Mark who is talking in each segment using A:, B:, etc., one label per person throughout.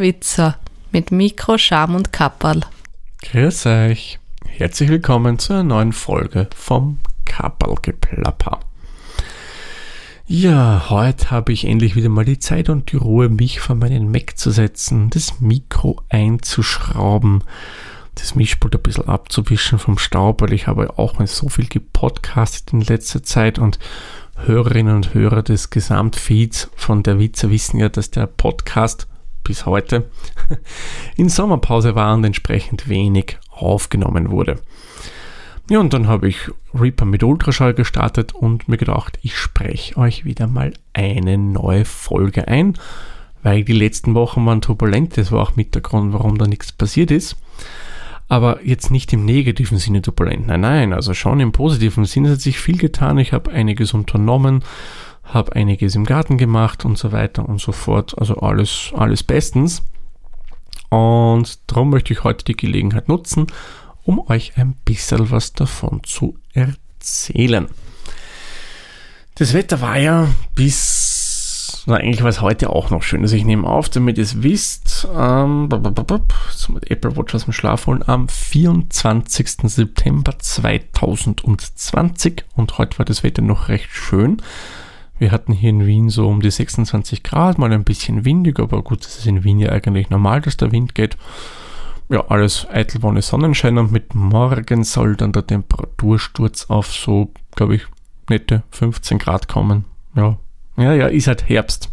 A: Witzer mit Mikro, Scham und Kapperl.
B: Grüß euch. Herzlich willkommen zu einer neuen Folge vom Kapperlgeplapper. Ja, heute habe ich endlich wieder mal die Zeit und die Ruhe, mich vor meinen Mac zu setzen, das Mikro einzuschrauben, das Mischpult ein bisschen abzuwischen vom Staub, weil ich habe auch so viel gepodcastet in letzter Zeit und Hörerinnen und Hörer des Gesamtfeeds von der Witze wissen ja, dass der Podcast bis heute in Sommerpause war und entsprechend wenig aufgenommen wurde. Ja, und dann habe ich Reaper mit Ultraschall gestartet und mir gedacht, ich spreche euch wieder mal eine neue Folge ein, weil die letzten Wochen waren turbulent. Das war auch mit der Grund, warum da nichts passiert ist. Aber jetzt nicht im negativen Sinne turbulent. Nein, nein, also schon im positiven Sinne hat sich viel getan. Ich habe einiges unternommen habe einiges im Garten gemacht und so weiter und so fort. Also alles, alles bestens. Und darum möchte ich heute die Gelegenheit nutzen, um euch ein bisschen was davon zu erzählen. Das Wetter war ja bis, na eigentlich war es heute auch noch schön. Also ich nehme auf, damit ihr es wisst, ähm, so mit Apple Watch aus dem Schlaf holen, am 24. September 2020 und heute war das Wetter noch recht schön. Wir hatten hier in Wien so um die 26 Grad, mal ein bisschen windig, aber gut, das ist in Wien ja eigentlich normal, dass der Wind geht. Ja, alles eitel ohne Sonnenschein und mit morgen soll dann der Temperatursturz auf so, glaube ich, nette 15 Grad kommen. Ja, ja, ja, ist halt Herbst.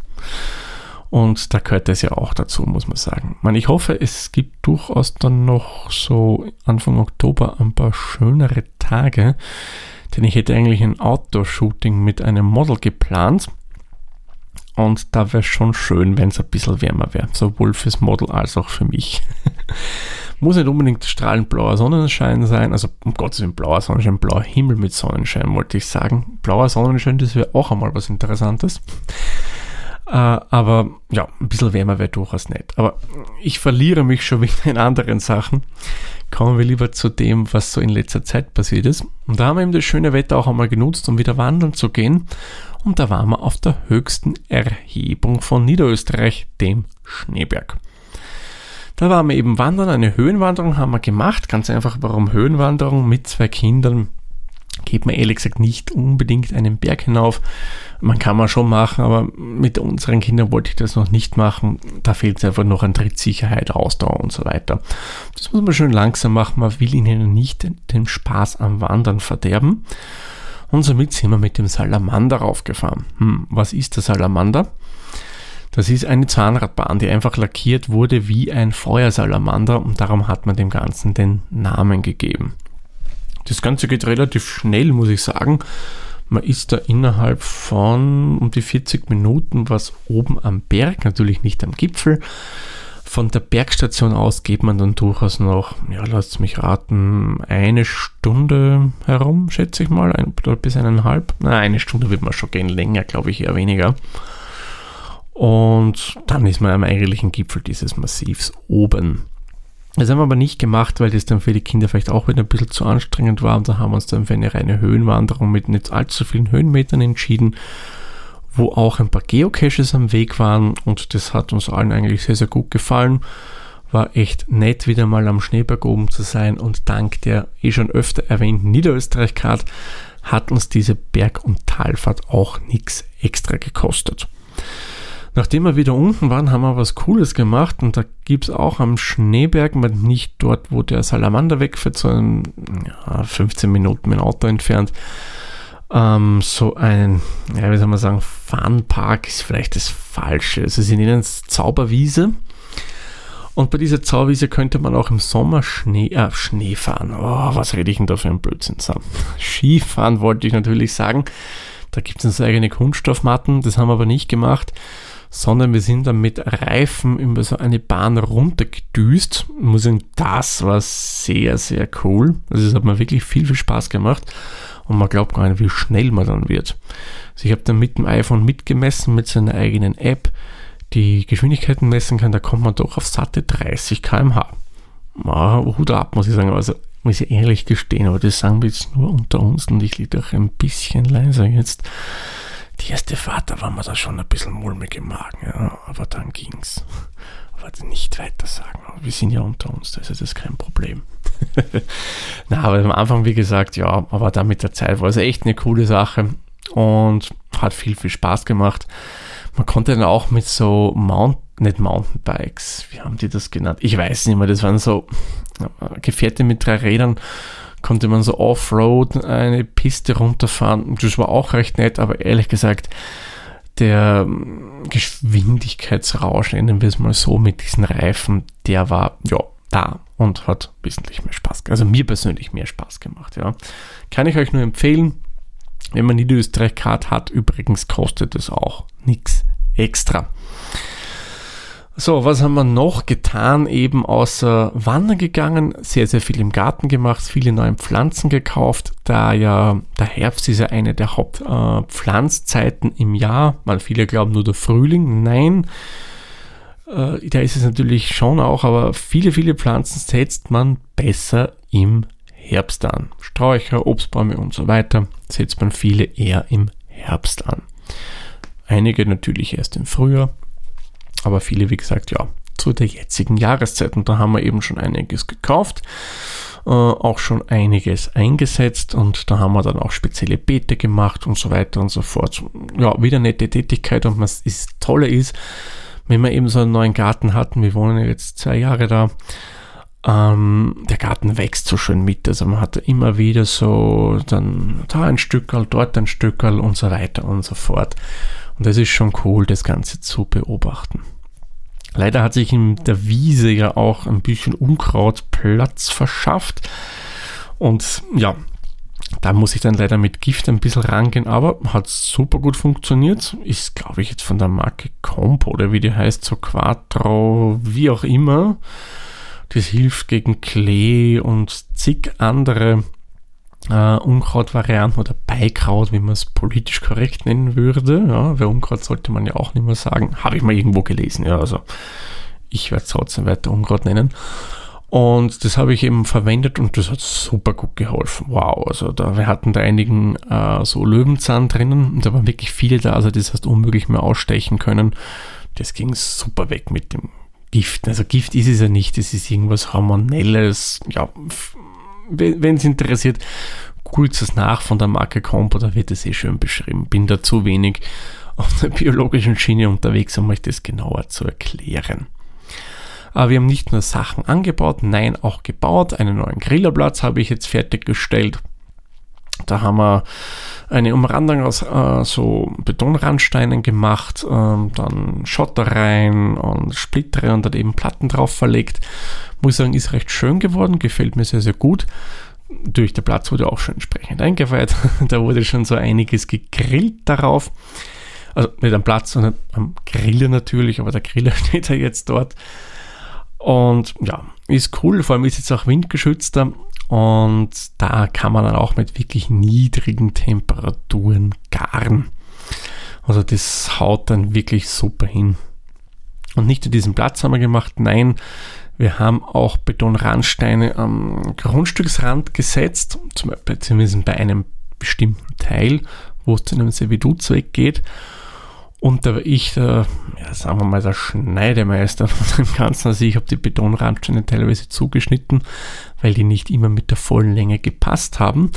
B: Und da gehört das ja auch dazu, muss man sagen. Ich, meine, ich hoffe, es gibt durchaus dann noch so Anfang Oktober ein paar schönere Tage. Denn ich hätte eigentlich ein Outdoor-Shooting mit einem Model geplant. Und da wäre es schon schön, wenn es ein bisschen wärmer wäre. Sowohl fürs Model als auch für mich. Muss nicht unbedingt strahlend blauer Sonnenschein sein. Also um Gottes Willen blauer Sonnenschein, blauer Himmel mit Sonnenschein, wollte ich sagen. Blauer Sonnenschein, das wäre auch einmal was Interessantes. Äh, aber ja, ein bisschen wärmer wäre durchaus nett. Aber ich verliere mich schon wieder in anderen Sachen kommen wir lieber zu dem, was so in letzter Zeit passiert ist. Und da haben wir eben das schöne Wetter auch einmal genutzt, um wieder wandern zu gehen. Und da waren wir auf der höchsten Erhebung von Niederösterreich, dem Schneeberg. Da waren wir eben wandern, eine Höhenwanderung haben wir gemacht. Ganz einfach, warum Höhenwanderung mit zwei Kindern? Geht man ehrlich gesagt nicht unbedingt einen Berg hinauf. Man kann man schon machen, aber mit unseren Kindern wollte ich das noch nicht machen. Da fehlt es einfach noch an Trittsicherheit, Ausdauer und so weiter. Das muss man schön langsam machen. Man will ihnen nicht den Spaß am Wandern verderben. Und somit sind wir mit dem Salamander raufgefahren. Hm, was ist der Salamander? Das ist eine Zahnradbahn, die einfach lackiert wurde wie ein Feuersalamander und darum hat man dem Ganzen den Namen gegeben. Das Ganze geht relativ schnell, muss ich sagen. Man ist da innerhalb von um die 40 Minuten was oben am Berg, natürlich nicht am Gipfel. Von der Bergstation aus geht man dann durchaus noch, ja, lasst mich raten, eine Stunde herum, schätze ich mal, ein, bis eineinhalb. Na, eine Stunde wird man schon gehen, länger, glaube ich, eher weniger. Und dann ist man am eigentlichen Gipfel dieses Massivs oben. Das haben wir aber nicht gemacht, weil das dann für die Kinder vielleicht auch wieder ein bisschen zu anstrengend war. Und da haben wir uns dann für eine reine Höhenwanderung mit nicht allzu vielen Höhenmetern entschieden, wo auch ein paar Geocaches am Weg waren. Und das hat uns allen eigentlich sehr, sehr gut gefallen. War echt nett, wieder mal am Schneeberg oben zu sein. Und dank der eh schon öfter erwähnten Niederösterreich-Card hat uns diese Berg- und Talfahrt auch nichts extra gekostet. Nachdem wir wieder unten waren, haben wir was Cooles gemacht und da gibt es auch am Schneeberg, nicht dort, wo der Salamander wegfährt, sondern ja, 15 Minuten mit dem Auto entfernt, ähm, so ein, ja, wie soll man sagen, Funpark ist vielleicht das Falsche. Also sie nennen es Zauberwiese. Und bei dieser Zauberwiese könnte man auch im Sommer Schnee, äh, Schnee fahren. Oh, was rede ich denn da für ein Blödsinn zusammen? Skifahren wollte ich natürlich sagen. Da gibt es eigene Kunststoffmatten, das haben wir aber nicht gemacht sondern wir sind dann mit Reifen über so eine Bahn runtergedüst. Ich muss sagen, das war sehr, sehr cool. Also es hat mir wirklich viel, viel Spaß gemacht und man glaubt gar nicht, wie schnell man dann wird. Also ich habe dann mit dem iPhone mitgemessen, mit seiner eigenen App, die Geschwindigkeiten messen kann, da kommt man doch auf satte 30 km/h. Hut ab, muss ich sagen. Also muss ich ehrlich gestehen, aber das sagen wir jetzt nur unter uns und ich liege doch ein bisschen leiser jetzt. Die erste Fahrt, da war mir da schon ein bisschen mulmig im Magen, ja, aber dann ging's. warte, nicht weiter sagen. Wir sind ja unter uns, das ist kein Problem. Na, aber am Anfang, wie gesagt, ja, aber dann mit der Zeit war es echt eine coole Sache und hat viel, viel Spaß gemacht. Man konnte dann auch mit so Mount, nicht Mountainbikes, wie haben die das genannt? Ich weiß nicht mehr, das waren so Gefährte mit drei Rädern, konnte man so Offroad eine Piste runterfahren. Das war auch recht nett, aber ehrlich gesagt, der Geschwindigkeitsrausch, nennen wir es mal so, mit diesen Reifen, der war ja da und hat wesentlich mehr Spaß, also mir persönlich mehr Spaß gemacht. Ja. Kann ich euch nur empfehlen, wenn man Niederösterreich-Card hat, übrigens kostet es auch nichts extra. So, was haben wir noch getan? Eben außer Wandern gegangen, sehr, sehr viel im Garten gemacht, viele neue Pflanzen gekauft, da ja der Herbst ist ja eine der Hauptpflanzzeiten äh, im Jahr. Mal viele glauben nur der Frühling. Nein, äh, da ist es natürlich schon auch, aber viele, viele Pflanzen setzt man besser im Herbst an. Sträucher, Obstbäume und so weiter setzt man viele eher im Herbst an. Einige natürlich erst im Frühjahr, aber viele, wie gesagt, ja, zu der jetzigen Jahreszeit. Und da haben wir eben schon einiges gekauft, äh, auch schon einiges eingesetzt und da haben wir dann auch spezielle Beete gemacht und so weiter und so fort. Ja, wieder nette Tätigkeit und was das Tolle ist, wenn wir eben so einen neuen Garten hatten, wir wohnen jetzt zwei Jahre da, ähm, der Garten wächst so schön mit. Also man hat immer wieder so dann da ein Stückerl, dort ein Stückerl und so weiter und so fort. Und das ist schon cool, das Ganze zu beobachten. Leider hat sich in der Wiese ja auch ein bisschen Unkraut Platz verschafft. Und ja, da muss ich dann leider mit Gift ein bisschen rangehen, aber hat super gut funktioniert. Ist, glaube ich, jetzt von der Marke Compo oder wie die heißt, so Quattro, wie auch immer. Das hilft gegen Klee und zig andere äh, Unkrautvarianten oder Beikraut, wie man es politisch korrekt nennen würde. Ja, weil Unkraut sollte man ja auch nicht mehr sagen. Habe ich mal irgendwo gelesen. Ja, also ich werde es trotzdem weiter Unkraut nennen. Und das habe ich eben verwendet und das hat super gut geholfen. Wow, also da, wir hatten da einigen äh, so Löwenzahn drinnen und da waren wirklich viele da, also das hast unmöglich mehr ausstechen können. Das ging super weg mit dem Gift. Also Gift ist es ja nicht, es ist irgendwas Hormonelles. Ja, wenn es interessiert, googelt es nach von der Marke Compo, da wird es eh schön beschrieben. Bin da zu wenig auf der biologischen Schiene unterwegs, um euch das genauer zu erklären. Aber wir haben nicht nur Sachen angebaut, nein, auch gebaut. Einen neuen Grillerplatz habe ich jetzt fertiggestellt. Da haben wir eine Umrandung aus äh, so Betonrandsteinen gemacht, äh, dann Schotter rein und Splittere und dann eben Platten drauf verlegt. Muss sagen, ist recht schön geworden, gefällt mir sehr, sehr gut. Durch der Platz wurde auch schon entsprechend eingeweiht. da wurde schon so einiges gegrillt darauf. Also nicht am Platz, sondern am Griller natürlich, aber der Griller steht ja jetzt dort. Und ja, ist cool, vor allem ist jetzt auch windgeschützter und da kann man dann auch mit wirklich niedrigen Temperaturen garen. Also das haut dann wirklich super hin. Und nicht nur diesen Platz haben wir gemacht, nein, wir haben auch Betonrandsteine am Grundstücksrand gesetzt, zumindest bei einem bestimmten Teil, wo es zu einem Servitutsweg geht. Und da war ich, der, ja, sagen wir mal, der Schneidemeister von dem Ganzen. Also ich habe die Betonrandsteine teilweise zugeschnitten, weil die nicht immer mit der vollen Länge gepasst haben.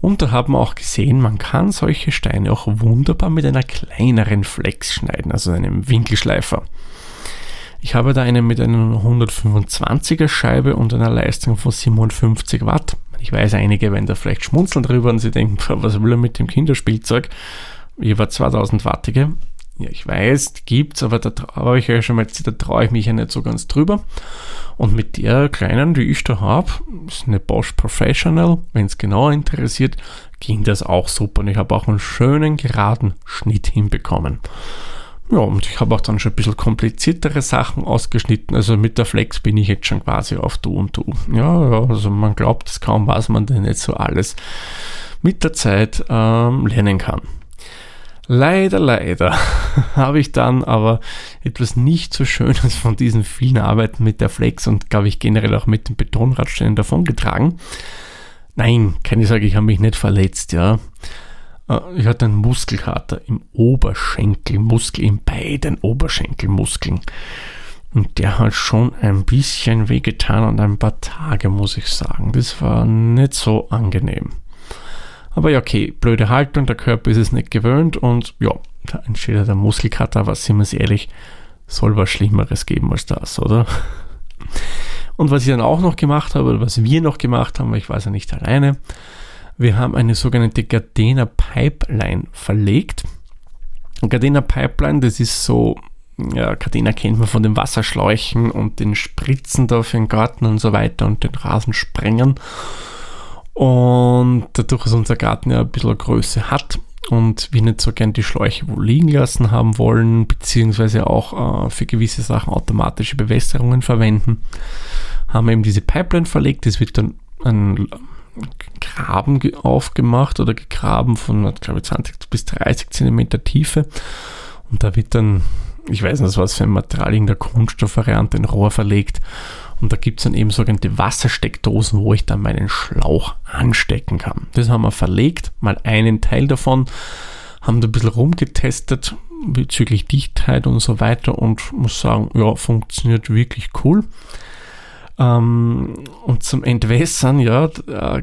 B: Und da haben wir auch gesehen, man kann solche Steine auch wunderbar mit einer kleineren Flex schneiden, also einem Winkelschleifer. Ich habe da einen mit einer 125er Scheibe und einer Leistung von 57 Watt. Ich weiß, einige werden da vielleicht schmunzeln drüber und sie denken, was will er mit dem Kinderspielzeug? Ich war 2000 Wattige. Ja, ich weiß, die gibt's, aber da habe ich ja schon mal da traue ich mich ja nicht so ganz drüber. Und mit der kleinen, die ich da habe, ist eine Bosch Professional, wenn es genau interessiert, ging das auch super. Und ich habe auch einen schönen geraden Schnitt hinbekommen. Ja, und ich habe auch dann schon ein bisschen kompliziertere Sachen ausgeschnitten. Also mit der Flex bin ich jetzt schon quasi auf Du und Du. Ja, ja also man glaubt es kaum, was man denn jetzt so alles mit der Zeit ähm, lernen kann. Leider, leider habe ich dann aber etwas nicht so Schönes von diesen vielen Arbeiten mit der Flex und glaube ich generell auch mit den Betonradsteinen davongetragen. Nein, keine Sorge, ich habe mich nicht verletzt, ja. Äh, ich hatte einen Muskelkater im Oberschenkelmuskel, in beiden Oberschenkelmuskeln. Und der hat schon ein bisschen wehgetan und ein paar Tage, muss ich sagen. Das war nicht so angenehm. Aber ja, okay, blöde Haltung, der Körper ist es nicht gewöhnt und ja, da entsteht ja der Muskelkater, aber sind wir uns ehrlich, soll was Schlimmeres geben als das, oder? Und was ich dann auch noch gemacht habe, oder was wir noch gemacht haben, weil ich war ja nicht alleine, wir haben eine sogenannte Gardena Pipeline verlegt. Gardena Pipeline, das ist so, ja, Gardena kennt man von den Wasserschläuchen und den Spritzen da für den Garten und so weiter und den Rasensprengern. Und dadurch, dass unser Garten ja ein bisschen Größe hat und wir nicht so gern die Schläuche wo liegen lassen haben wollen, beziehungsweise auch äh, für gewisse Sachen automatische Bewässerungen verwenden, haben wir eben diese Pipeline verlegt. Das wird dann ein Graben aufgemacht oder gegraben von, glaube ich, 20 bis 30 Zentimeter Tiefe. Und da wird dann, ich weiß nicht, was für ein Material in der Kunststoffvariante, ein Rohr verlegt. Und da gibt es dann eben sogenannte Wassersteckdosen, wo ich dann meinen Schlauch anstecken kann. Das haben wir verlegt, mal einen Teil davon, haben da ein bisschen rumgetestet bezüglich Dichtheit und so weiter und muss sagen, ja, funktioniert wirklich cool. Ähm, und zum Entwässern, ja,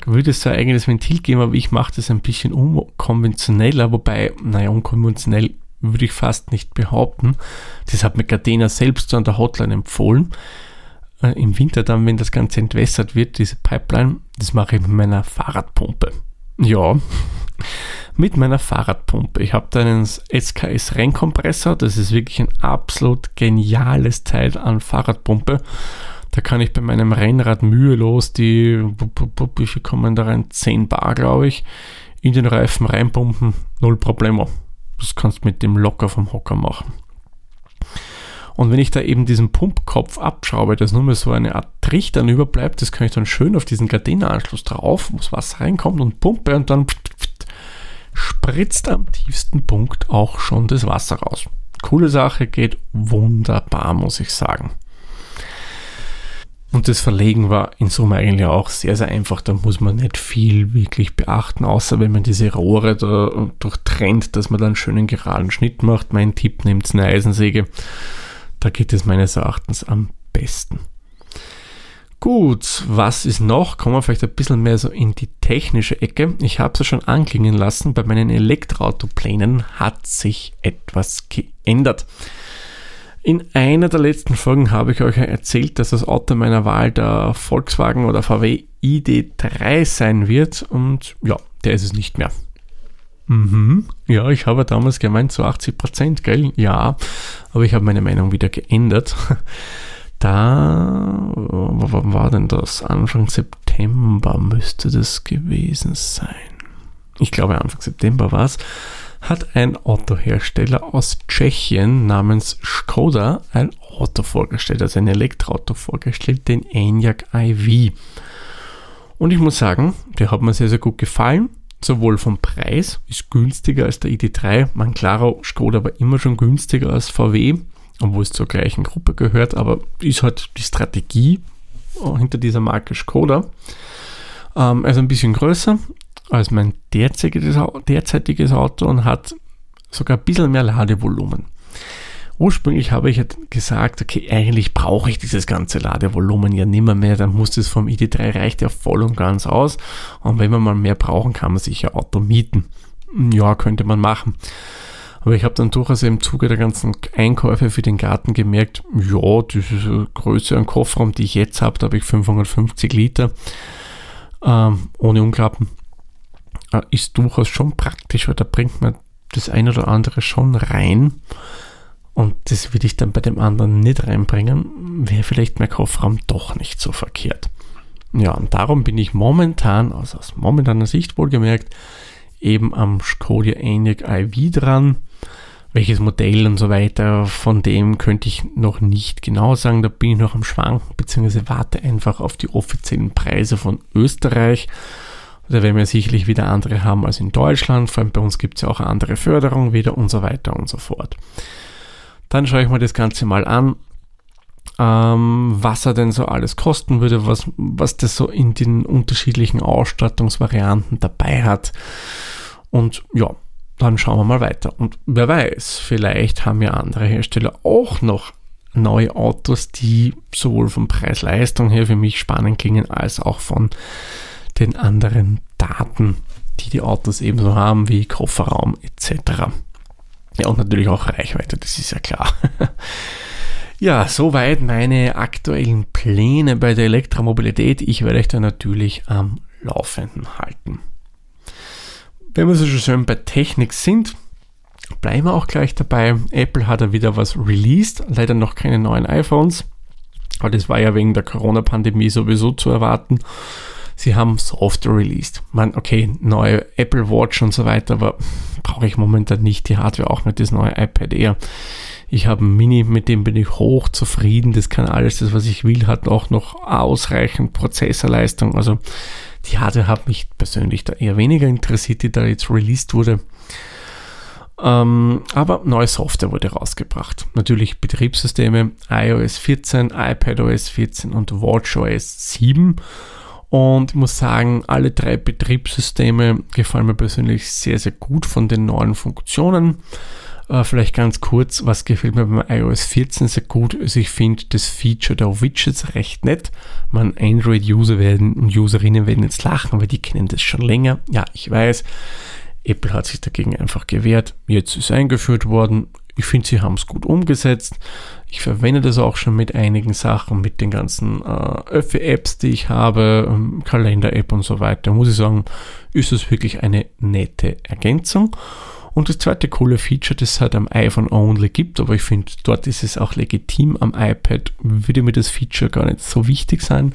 B: würde es ja eigenes Ventil geben, aber ich mache das ein bisschen unkonventioneller, wobei, naja, unkonventionell würde ich fast nicht behaupten. Das hat mir Gardena selbst an der Hotline empfohlen. Äh, Im Winter dann, wenn das Ganze entwässert wird, diese Pipeline, das mache ich mit meiner Fahrradpumpe. Ja, mit meiner Fahrradpumpe. Ich habe da einen SKS Rennkompressor. Das ist wirklich ein absolut geniales Teil an Fahrradpumpe. Da kann ich bei meinem Rennrad mühelos die, wie viel kommen da rein? 10 Bar, glaube ich, in den Reifen reinpumpen. Null Problemo. Das kannst du mit dem locker vom Hocker machen. Und wenn ich da eben diesen Pumpkopf abschraube, dass nur mehr so eine Art Trichtern überbleibt, das kann ich dann schön auf diesen Gardena-Anschluss drauf, wo das Wasser reinkommt und pumpe und dann spritzt am tiefsten Punkt auch schon das Wasser raus. Coole Sache, geht wunderbar, muss ich sagen. Und das Verlegen war in Summe eigentlich auch sehr, sehr einfach. Da muss man nicht viel wirklich beachten, außer wenn man diese Rohre da durchtrennt, dass man dann einen schönen geraden Schnitt macht. Mein Tipp, nehmt eine Eisensäge. Da geht es meines Erachtens am besten. Gut, was ist noch? Kommen wir vielleicht ein bisschen mehr so in die technische Ecke. Ich habe es ja schon anklingen lassen, bei meinen Elektroautoplänen hat sich etwas geändert. In einer der letzten Folgen habe ich euch erzählt, dass das Auto meiner Wahl der Volkswagen oder VW ID3 sein wird und ja, der ist es nicht mehr. Mhm. Ja, ich habe damals gemeint zu so 80 Prozent, gell? Ja, aber ich habe meine Meinung wieder geändert. Da, wann war denn das? Anfang September müsste das gewesen sein. Ich glaube, Anfang September war es hat ein Autohersteller aus Tschechien namens Skoda ein Auto vorgestellt, also ein Elektroauto vorgestellt, den Enyaq iV. Und ich muss sagen, der hat mir sehr, sehr gut gefallen. Sowohl vom Preis, ist günstiger als der ID3. Man, klar, Skoda war immer schon günstiger als VW, obwohl es zur gleichen Gruppe gehört, aber ist halt die Strategie hinter dieser Marke Skoda. Ähm, also ein bisschen größer, als mein derzeitiges, derzeitiges Auto und hat sogar ein bisschen mehr Ladevolumen. Ursprünglich habe ich gesagt, okay, eigentlich brauche ich dieses ganze Ladevolumen ja nimmer mehr, dann muss das vom ID3 reicht ja voll und ganz aus. Und wenn wir mal mehr brauchen, kann man sich ja Auto mieten. Ja, könnte man machen. Aber ich habe dann durchaus im Zuge der ganzen Einkäufe für den Garten gemerkt, ja, diese Größe an Kofferraum, die ich jetzt habe, da habe ich 550 Liter ähm, ohne Umklappen ist durchaus schon praktisch, weil da bringt man das eine oder andere schon rein. Und das würde ich dann bei dem anderen nicht reinbringen, wäre vielleicht mein Kofferraum doch nicht so verkehrt. Ja, und darum bin ich momentan, also aus momentaner Sicht wohlgemerkt, eben am Skoda Enyaq iV dran. Welches Modell und so weiter, von dem könnte ich noch nicht genau sagen. Da bin ich noch am Schwanken, beziehungsweise warte einfach auf die offiziellen Preise von Österreich. Da werden wir sicherlich wieder andere haben als in Deutschland. Vor allem bei uns gibt es ja auch andere Förderung wieder und so weiter und so fort. Dann schaue ich mir das Ganze mal an, ähm, was er denn so alles kosten würde, was, was das so in den unterschiedlichen Ausstattungsvarianten dabei hat. Und ja, dann schauen wir mal weiter. Und wer weiß, vielleicht haben ja andere Hersteller auch noch neue Autos, die sowohl von Preis-Leistung her für mich spannend klingen, als auch von den anderen Daten, die die Autos ebenso haben, wie Kofferraum etc. Ja, und natürlich auch Reichweite, das ist ja klar. ja, soweit meine aktuellen Pläne bei der Elektromobilität. Ich werde euch da natürlich am Laufenden halten. Wenn wir so schön bei Technik sind, bleiben wir auch gleich dabei. Apple hat ja wieder was released, leider noch keine neuen iPhones, aber das war ja wegen der Corona-Pandemie sowieso zu erwarten. Sie haben Software released. Man, okay, neue Apple Watch und so weiter, aber brauche ich momentan nicht die Hardware, auch nicht das neue iPad Air. Ich habe ein Mini, mit dem bin ich hoch zufrieden. Das kann alles, das was ich will, hat auch noch ausreichend Prozessorleistung. Also die Hardware hat mich persönlich da eher weniger interessiert, die da jetzt released wurde. Ähm, aber neue Software wurde rausgebracht. Natürlich Betriebssysteme iOS 14, iPadOS 14 und WatchOS 7. Und ich muss sagen, alle drei Betriebssysteme gefallen mir persönlich sehr, sehr gut von den neuen Funktionen. Äh, vielleicht ganz kurz, was gefällt mir beim iOS 14 sehr gut Also ich finde das Feature der Widgets recht nett. Man Android-User werden und Userinnen werden jetzt lachen, weil die kennen das schon länger. Ja, ich weiß. Apple hat sich dagegen einfach gewehrt. Jetzt ist eingeführt worden. Ich finde, sie haben es gut umgesetzt. Ich verwende das auch schon mit einigen Sachen, mit den ganzen äh, Öffi-Apps, die ich habe, ähm, Kalender-App und so weiter. Muss ich sagen, ist es wirklich eine nette Ergänzung. Und das zweite coole Feature, das es halt am iPhone only gibt, aber ich finde, dort ist es auch legitim. Am iPad würde mir das Feature gar nicht so wichtig sein,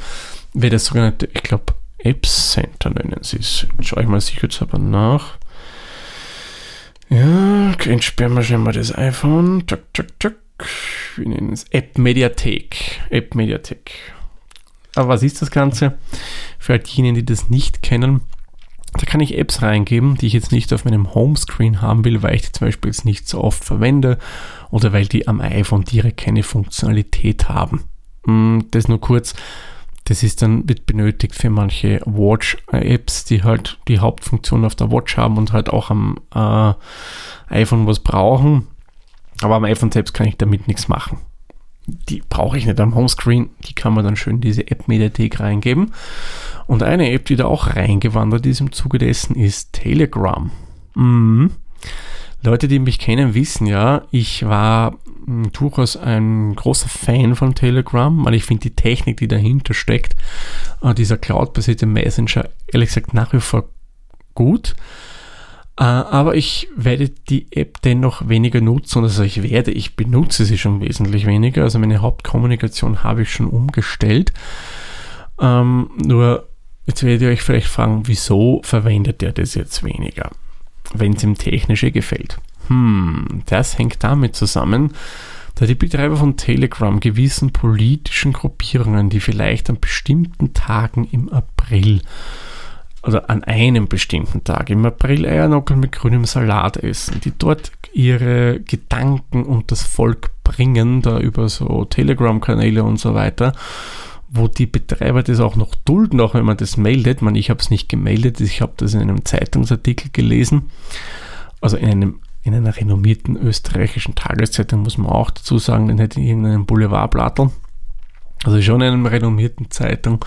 B: wäre das sogenannte, ich glaube, App Center nennen sie es. Schaue ich mal sicher jetzt aber nach. Ja, entsperren wir schon mal das iPhone. Tuck, tuck, tuck. Wir nennen es App Mediathek. App Mediathek. Aber was ist das Ganze? Für all diejenigen, die das nicht kennen, da kann ich Apps reingeben, die ich jetzt nicht auf meinem Homescreen haben will, weil ich die zum Beispiel jetzt nicht so oft verwende oder weil die am iPhone direkt keine Funktionalität haben. Hm, das nur kurz. Das ist dann wird benötigt für manche Watch-Apps, die halt die Hauptfunktion auf der Watch haben und halt auch am äh, iPhone was brauchen. Aber am iPhone selbst kann ich damit nichts machen. Die brauche ich nicht am Homescreen. Die kann man dann schön in diese App-Mediathek reingeben. Und eine App, die da auch reingewandert ist im Zuge dessen, ist Telegram. Mhm. Leute, die mich kennen, wissen ja, ich war hm, durchaus ein großer Fan von Telegram, weil ich finde die Technik, die dahinter steckt, äh, dieser cloud-basierte Messenger, ehrlich gesagt nach wie vor gut. Äh, aber ich werde die App dennoch weniger nutzen. Also ich werde, ich benutze sie schon wesentlich weniger. Also meine Hauptkommunikation habe ich schon umgestellt. Ähm, nur Jetzt werdet ihr euch vielleicht fragen, wieso verwendet er das jetzt weniger, wenn es ihm technische gefällt? Hm, das hängt damit zusammen, da die Betreiber von Telegram gewissen politischen Gruppierungen, die vielleicht an bestimmten Tagen im April oder an einem bestimmten Tag im April Eiernockel mit grünem Salat essen, die dort ihre Gedanken und das Volk bringen, da über so Telegram-Kanäle und so weiter, wo die Betreiber das auch noch dulden, auch wenn man das meldet. Man, ich habe es nicht gemeldet, ich habe das in einem Zeitungsartikel gelesen, also in einem in einer renommierten österreichischen Tageszeitung, muss man auch dazu sagen, in irgendeinem Boulevardblattel, also schon in einer renommierten Zeitung,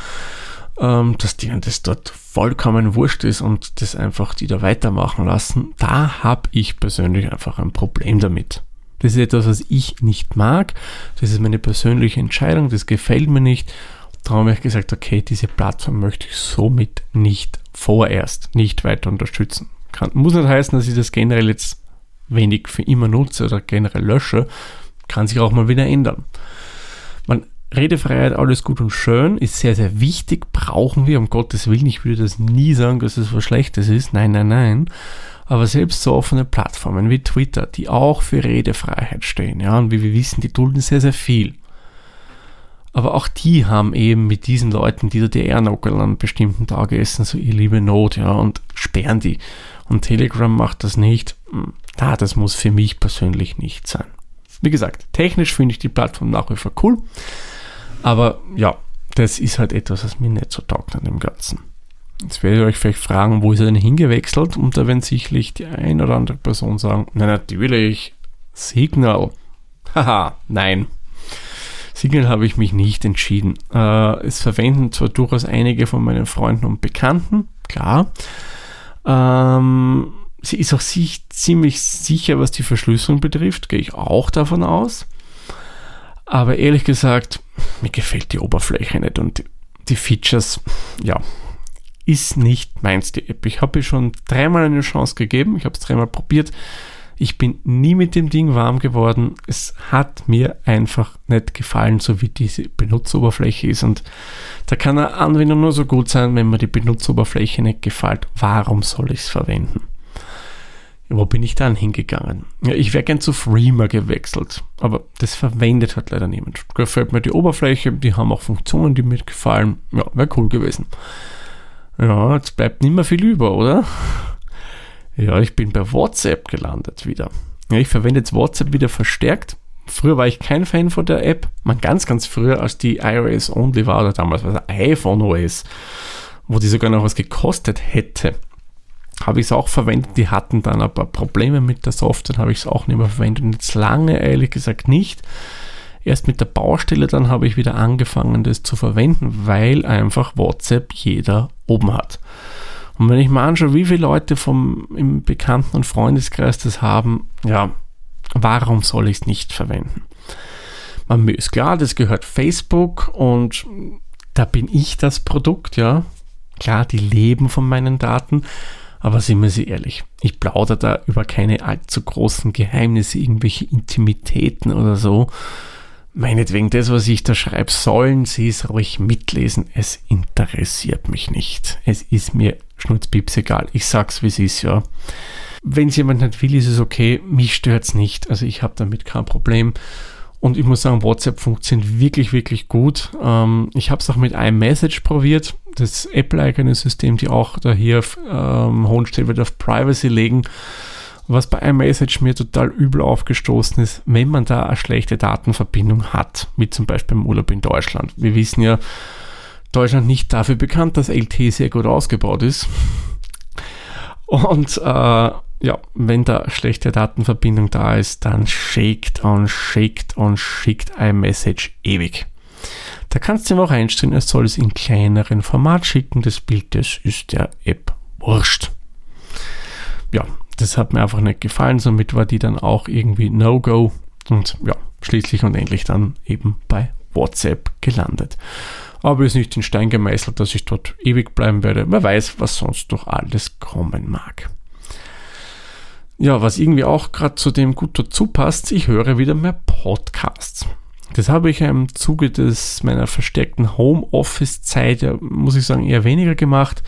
B: ähm, dass denen das dort vollkommen wurscht ist und das einfach die da weitermachen lassen. Da habe ich persönlich einfach ein Problem damit. Das ist etwas, was ich nicht mag. Das ist meine persönliche Entscheidung. Das gefällt mir nicht. Darum habe ich gesagt, okay, diese Plattform möchte ich somit nicht vorerst nicht weiter unterstützen. Kann, muss nicht heißen, dass ich das generell jetzt wenig für immer nutze oder generell lösche. Kann sich auch mal wieder ändern. Man, Redefreiheit, alles gut und schön, ist sehr, sehr wichtig, brauchen wir, um Gottes Willen. Ich würde das nie sagen, dass es was Schlechtes ist. Nein, nein, nein. Aber selbst so offene Plattformen wie Twitter, die auch für Redefreiheit stehen, ja, und wie wir wissen, die dulden sehr, sehr viel. Aber auch die haben eben mit diesen Leuten, die da die Ehrnockel an bestimmten Tagen essen, so ihr liebe Not, ja, und sperren die. Und Telegram macht das nicht. Hm, da, das muss für mich persönlich nicht sein. Wie gesagt, technisch finde ich die Plattform nach wie vor cool. Aber ja, das ist halt etwas, was mir nicht so taugt an dem Ganzen. Jetzt werdet ihr euch vielleicht fragen, wo ist er denn hingewechselt? Und da werden sicherlich die ein oder andere Person sagen, na natürlich, Signal. Haha, nein. Signal habe ich mich nicht entschieden. Äh, es verwenden zwar durchaus einige von meinen Freunden und Bekannten, klar. Ähm, sie ist auch sich ziemlich sicher, was die Verschlüsselung betrifft, gehe ich auch davon aus. Aber ehrlich gesagt, mir gefällt die Oberfläche nicht und die Features, ja, ist nicht meins, die App. Ich habe ihr schon dreimal eine Chance gegeben, ich habe es dreimal probiert. Ich bin nie mit dem Ding warm geworden. Es hat mir einfach nicht gefallen, so wie diese Benutzeroberfläche ist. Und da kann eine Anwendung nur so gut sein, wenn mir die Benutzeroberfläche nicht gefällt. Warum soll ich es verwenden? Wo bin ich dann hingegangen? Ja, ich wäre gern zu Freema gewechselt, aber das verwendet hat leider niemand. Gefällt mir die Oberfläche, die haben auch Funktionen, die mir gefallen. Ja, wäre cool gewesen. Ja, jetzt bleibt nicht mehr viel über, oder? Ja, ich bin bei WhatsApp gelandet wieder. Ja, ich verwende jetzt WhatsApp wieder verstärkt. Früher war ich kein Fan von der App. Man ganz, ganz früher, als die iOS Only war, oder damals war es iPhone OS, wo die sogar noch was gekostet hätte, habe ich es auch verwendet. Die hatten dann ein paar Probleme mit der Software, habe ich es auch nicht mehr verwendet. Und jetzt lange, ehrlich gesagt, nicht. Erst mit der Baustelle dann habe ich wieder angefangen, das zu verwenden, weil einfach WhatsApp jeder oben hat. Und wenn ich mal anschaue, wie viele Leute vom, im Bekannten- und Freundeskreis das haben, ja, warum soll ich es nicht verwenden? Man ist klar, das gehört Facebook und da bin ich das Produkt, ja. Klar, die leben von meinen Daten, aber sind wir sie ehrlich, ich plaudere da über keine allzu großen Geheimnisse, irgendwelche Intimitäten oder so. Meinetwegen, das, was ich da schreibe, sollen Sie es ruhig mitlesen. Es interessiert mich nicht. Es ist mir schnutzpips egal. Ich sag's, wie es ist, ja. Wenn es jemand nicht will, ist es okay. Mich stört's nicht. Also ich habe damit kein Problem. Und ich muss sagen, WhatsApp funktioniert wirklich, wirklich gut. Ähm, ich habe es auch mit iMessage probiert. Das Apple-eigene System, die auch da hier auf ähm, hohen Stellenwert auf Privacy legen. Was bei iMessage mir total übel aufgestoßen ist, wenn man da eine schlechte Datenverbindung hat, wie zum Beispiel im Urlaub in Deutschland. Wir wissen ja, Deutschland nicht dafür bekannt, dass LTE sehr gut ausgebaut ist. Und äh, ja, wenn da schlechte Datenverbindung da ist, dann shakt und shakt und schickt iMessage ewig. Da kannst du ihm auch einstellen, er soll es in kleineren Format schicken. Das Bild, das ist der App wurscht. Ja, das hat mir einfach nicht gefallen. Somit war die dann auch irgendwie No-Go. Und ja, schließlich und endlich dann eben bei WhatsApp gelandet. Aber ist nicht in Stein gemeißelt, dass ich dort ewig bleiben werde. Wer weiß, was sonst noch alles kommen mag. Ja, was irgendwie auch gerade zu dem gut dazu passt, ich höre wieder mehr Podcasts. Das habe ich im Zuge des meiner verstärkten Homeoffice-Zeit, muss ich sagen, eher weniger gemacht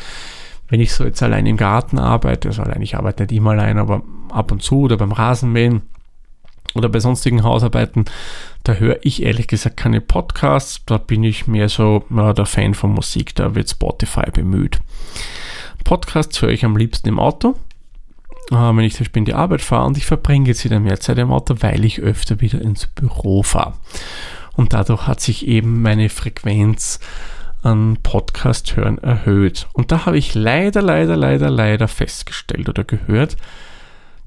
B: wenn ich so jetzt allein im Garten arbeite, also allein, ich arbeite nicht immer allein, aber ab und zu oder beim Rasenmähen oder bei sonstigen Hausarbeiten, da höre ich ehrlich gesagt keine Podcasts. Da bin ich mehr so ja, der Fan von Musik, da wird Spotify bemüht. Podcasts höre ich am liebsten im Auto, äh, wenn ich zum Beispiel in die Arbeit fahre und ich verbringe jetzt wieder mehr Zeit im Auto, weil ich öfter wieder ins Büro fahre. Und dadurch hat sich eben meine Frequenz an Podcast hören erhöht. Und da habe ich leider, leider, leider, leider festgestellt oder gehört,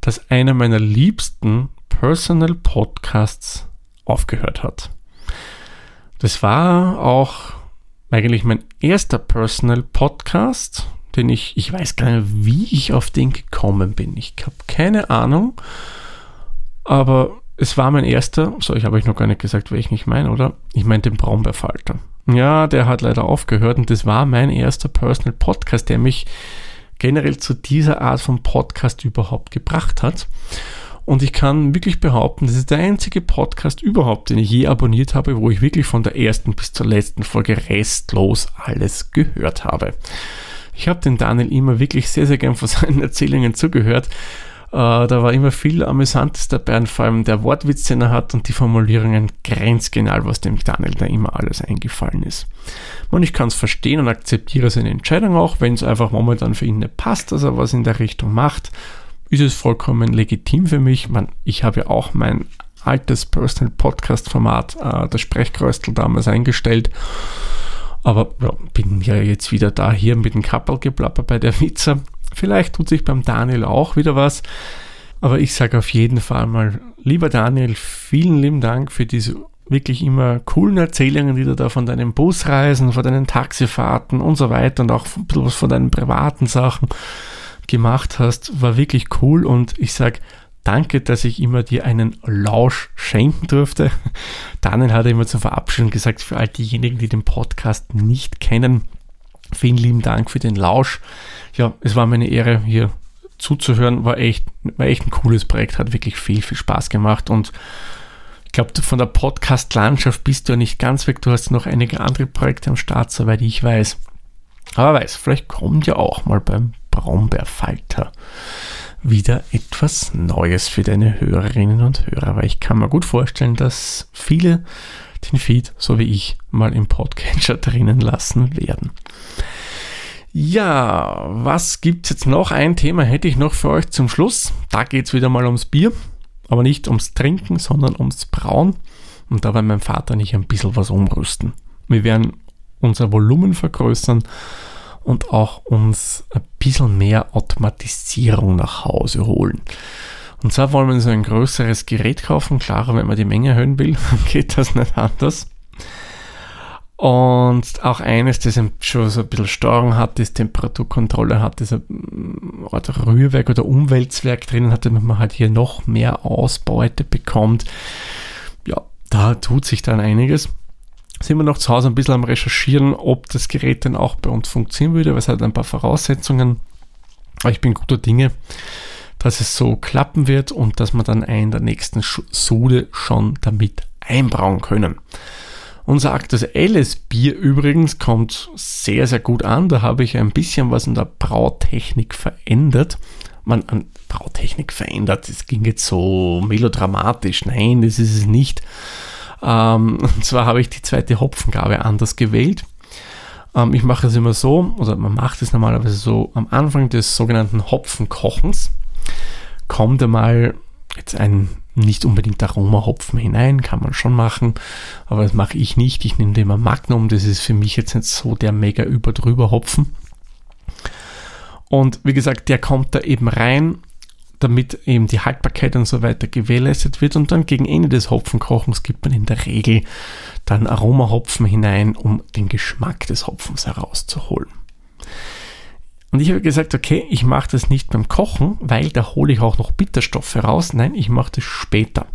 B: dass einer meiner liebsten Personal Podcasts aufgehört hat. Das war auch eigentlich mein erster Personal Podcast, den ich, ich weiß gar nicht, wie ich auf den gekommen bin. Ich habe keine Ahnung, aber es war mein erster, so ich habe euch noch gar nicht gesagt, welchen ich meine, oder? Ich meine den Braunbärfalter. Ja, der hat leider aufgehört und das war mein erster Personal Podcast, der mich generell zu dieser Art von Podcast überhaupt gebracht hat. Und ich kann wirklich behaupten, das ist der einzige Podcast überhaupt, den ich je abonniert habe, wo ich wirklich von der ersten bis zur letzten Folge restlos alles gehört habe. Ich habe den Daniel immer wirklich sehr, sehr gern von seinen Erzählungen zugehört da war immer viel Amüsantes dabei und vor allem der Wortwitz, den er hat und die Formulierungen grenzgenial, was dem Daniel da immer alles eingefallen ist. Und ich kann es verstehen und akzeptiere seine Entscheidung auch, wenn es einfach momentan für ihn nicht passt, dass er was in der Richtung macht, ist es vollkommen legitim für mich. Man, ich habe ja auch mein altes Personal Podcast Format, äh, das Sprechkröstel damals eingestellt. Aber ja, bin ja jetzt wieder da hier mit dem Kappelgeplapper bei der Witzer. Vielleicht tut sich beim Daniel auch wieder was. Aber ich sage auf jeden Fall mal, lieber Daniel, vielen lieben Dank für diese wirklich immer coolen Erzählungen, die du da von deinen Busreisen, von deinen Taxifahrten und so weiter und auch ein von deinen privaten Sachen gemacht hast, war wirklich cool und ich sag danke, dass ich immer dir einen Lausch schenken durfte. Daniel hat immer zur Verabschiedung gesagt, für all diejenigen, die den Podcast nicht kennen, vielen lieben Dank für den Lausch. Ja, es war meine Ehre, hier zuzuhören, war echt, war echt ein cooles Projekt, hat wirklich viel, viel Spaß gemacht und ich glaube, von der Podcast-Landschaft bist du ja nicht ganz weg. Du hast noch einige andere Projekte am Start, soweit ich weiß. Aber weiß, vielleicht kommt ja auch mal beim Braunbärfalter wieder etwas Neues für deine Hörerinnen und Hörer, weil ich kann mir gut vorstellen, dass viele den Feed, so wie ich, mal im Podcatcher drinnen lassen werden. Ja, was gibt es jetzt noch? Ein Thema hätte ich noch für euch zum Schluss. Da geht es wieder mal ums Bier, aber nicht ums Trinken, sondern ums Brauen. Und da werden mein Vater und ich ein bisschen was umrüsten. Wir werden unser Volumen vergrößern und auch uns ein bisschen mehr Automatisierung nach Hause holen. Und zwar wollen wir uns ein größeres Gerät kaufen. Klar, wenn man die Menge erhöhen will, geht das nicht anders. Und auch eines, das schon so ein bisschen Steuerung hat, das Temperaturkontrolle hat, das ein Art Rührwerk oder Umweltswerk drinnen hat, damit man halt hier noch mehr Ausbeute bekommt. Ja, da tut sich dann einiges sind wir noch zu Hause ein bisschen am Recherchieren, ob das Gerät denn auch bei uns funktionieren würde, weil es hat ein paar Voraussetzungen. Aber ich bin guter Dinge, dass es so klappen wird und dass wir dann einen der nächsten Sude schon damit einbrauen können. Unser aktuelles Bier übrigens kommt sehr, sehr gut an. Da habe ich ein bisschen was in der Brautechnik verändert. Man, an Brautechnik verändert, das ging jetzt so melodramatisch. Nein, das ist es nicht. Ähm, und zwar habe ich die zweite Hopfengabe anders gewählt. Ähm, ich mache es immer so, oder man macht es normalerweise so, am Anfang des sogenannten Hopfenkochens kommt einmal jetzt ein nicht unbedingt Aromahopfen hinein, kann man schon machen, aber das mache ich nicht. Ich nehme immer Magnum, das ist für mich jetzt nicht so der mega überdrüber Hopfen. Und wie gesagt, der kommt da eben rein damit eben die Haltbarkeit und so weiter gewährleistet wird. Und dann gegen Ende des Hopfenkochens gibt man in der Regel dann Aromahopfen hinein, um den Geschmack des Hopfens herauszuholen. Und ich habe gesagt, okay, ich mache das nicht beim Kochen, weil da hole ich auch noch Bitterstoffe raus. Nein, ich mache das später.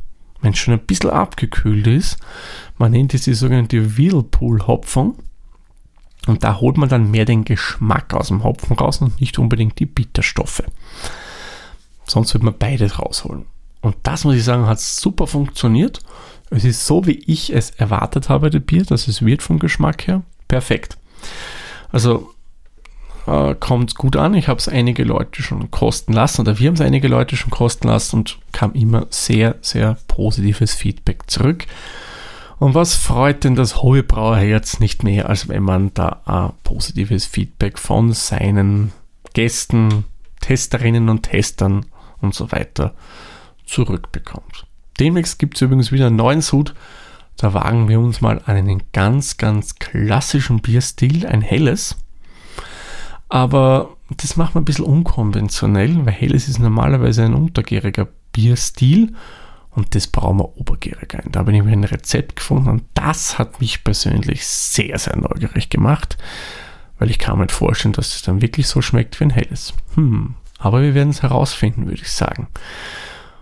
B: Wenn es schon ein bisschen abgekühlt ist, man nennt es die sogenannte Whirlpool-Hopfung. Und da holt man dann mehr den Geschmack aus dem Hopfen raus und nicht unbedingt die Bitterstoffe. Sonst wird man beides rausholen. Und das muss ich sagen, hat super funktioniert. Es ist so, wie ich es erwartet habe, das Bier, dass es wird vom Geschmack her. Perfekt. Also äh, kommt gut an. Ich habe es einige Leute schon kosten lassen oder wir haben es einige Leute schon kosten lassen und kam immer sehr, sehr positives Feedback zurück. Und was freut denn das hohe Brauerherz nicht mehr, als wenn man da ein positives Feedback von seinen Gästen, Testerinnen und Testern und so weiter zurückbekommt. Demnächst gibt es übrigens wieder einen neuen Sud. Da wagen wir uns mal an einen ganz, ganz klassischen Bierstil, ein helles. Aber das macht man ein bisschen unkonventionell, weil helles ist normalerweise ein untergäriger Bierstil und das brauchen wir obergärig ein. Da habe ich mir ein Rezept gefunden und das hat mich persönlich sehr, sehr neugierig gemacht, weil ich kann mir vorstellen, dass es dann wirklich so schmeckt wie ein helles. Hm, aber wir werden es herausfinden, würde ich sagen.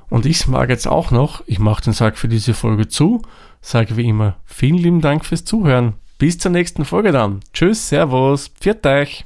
B: Und ich mag jetzt auch noch, ich mache den Sack für diese Folge zu, sage wie immer vielen lieben Dank fürs Zuhören. Bis zur nächsten Folge dann. Tschüss, Servus, pfiat euch.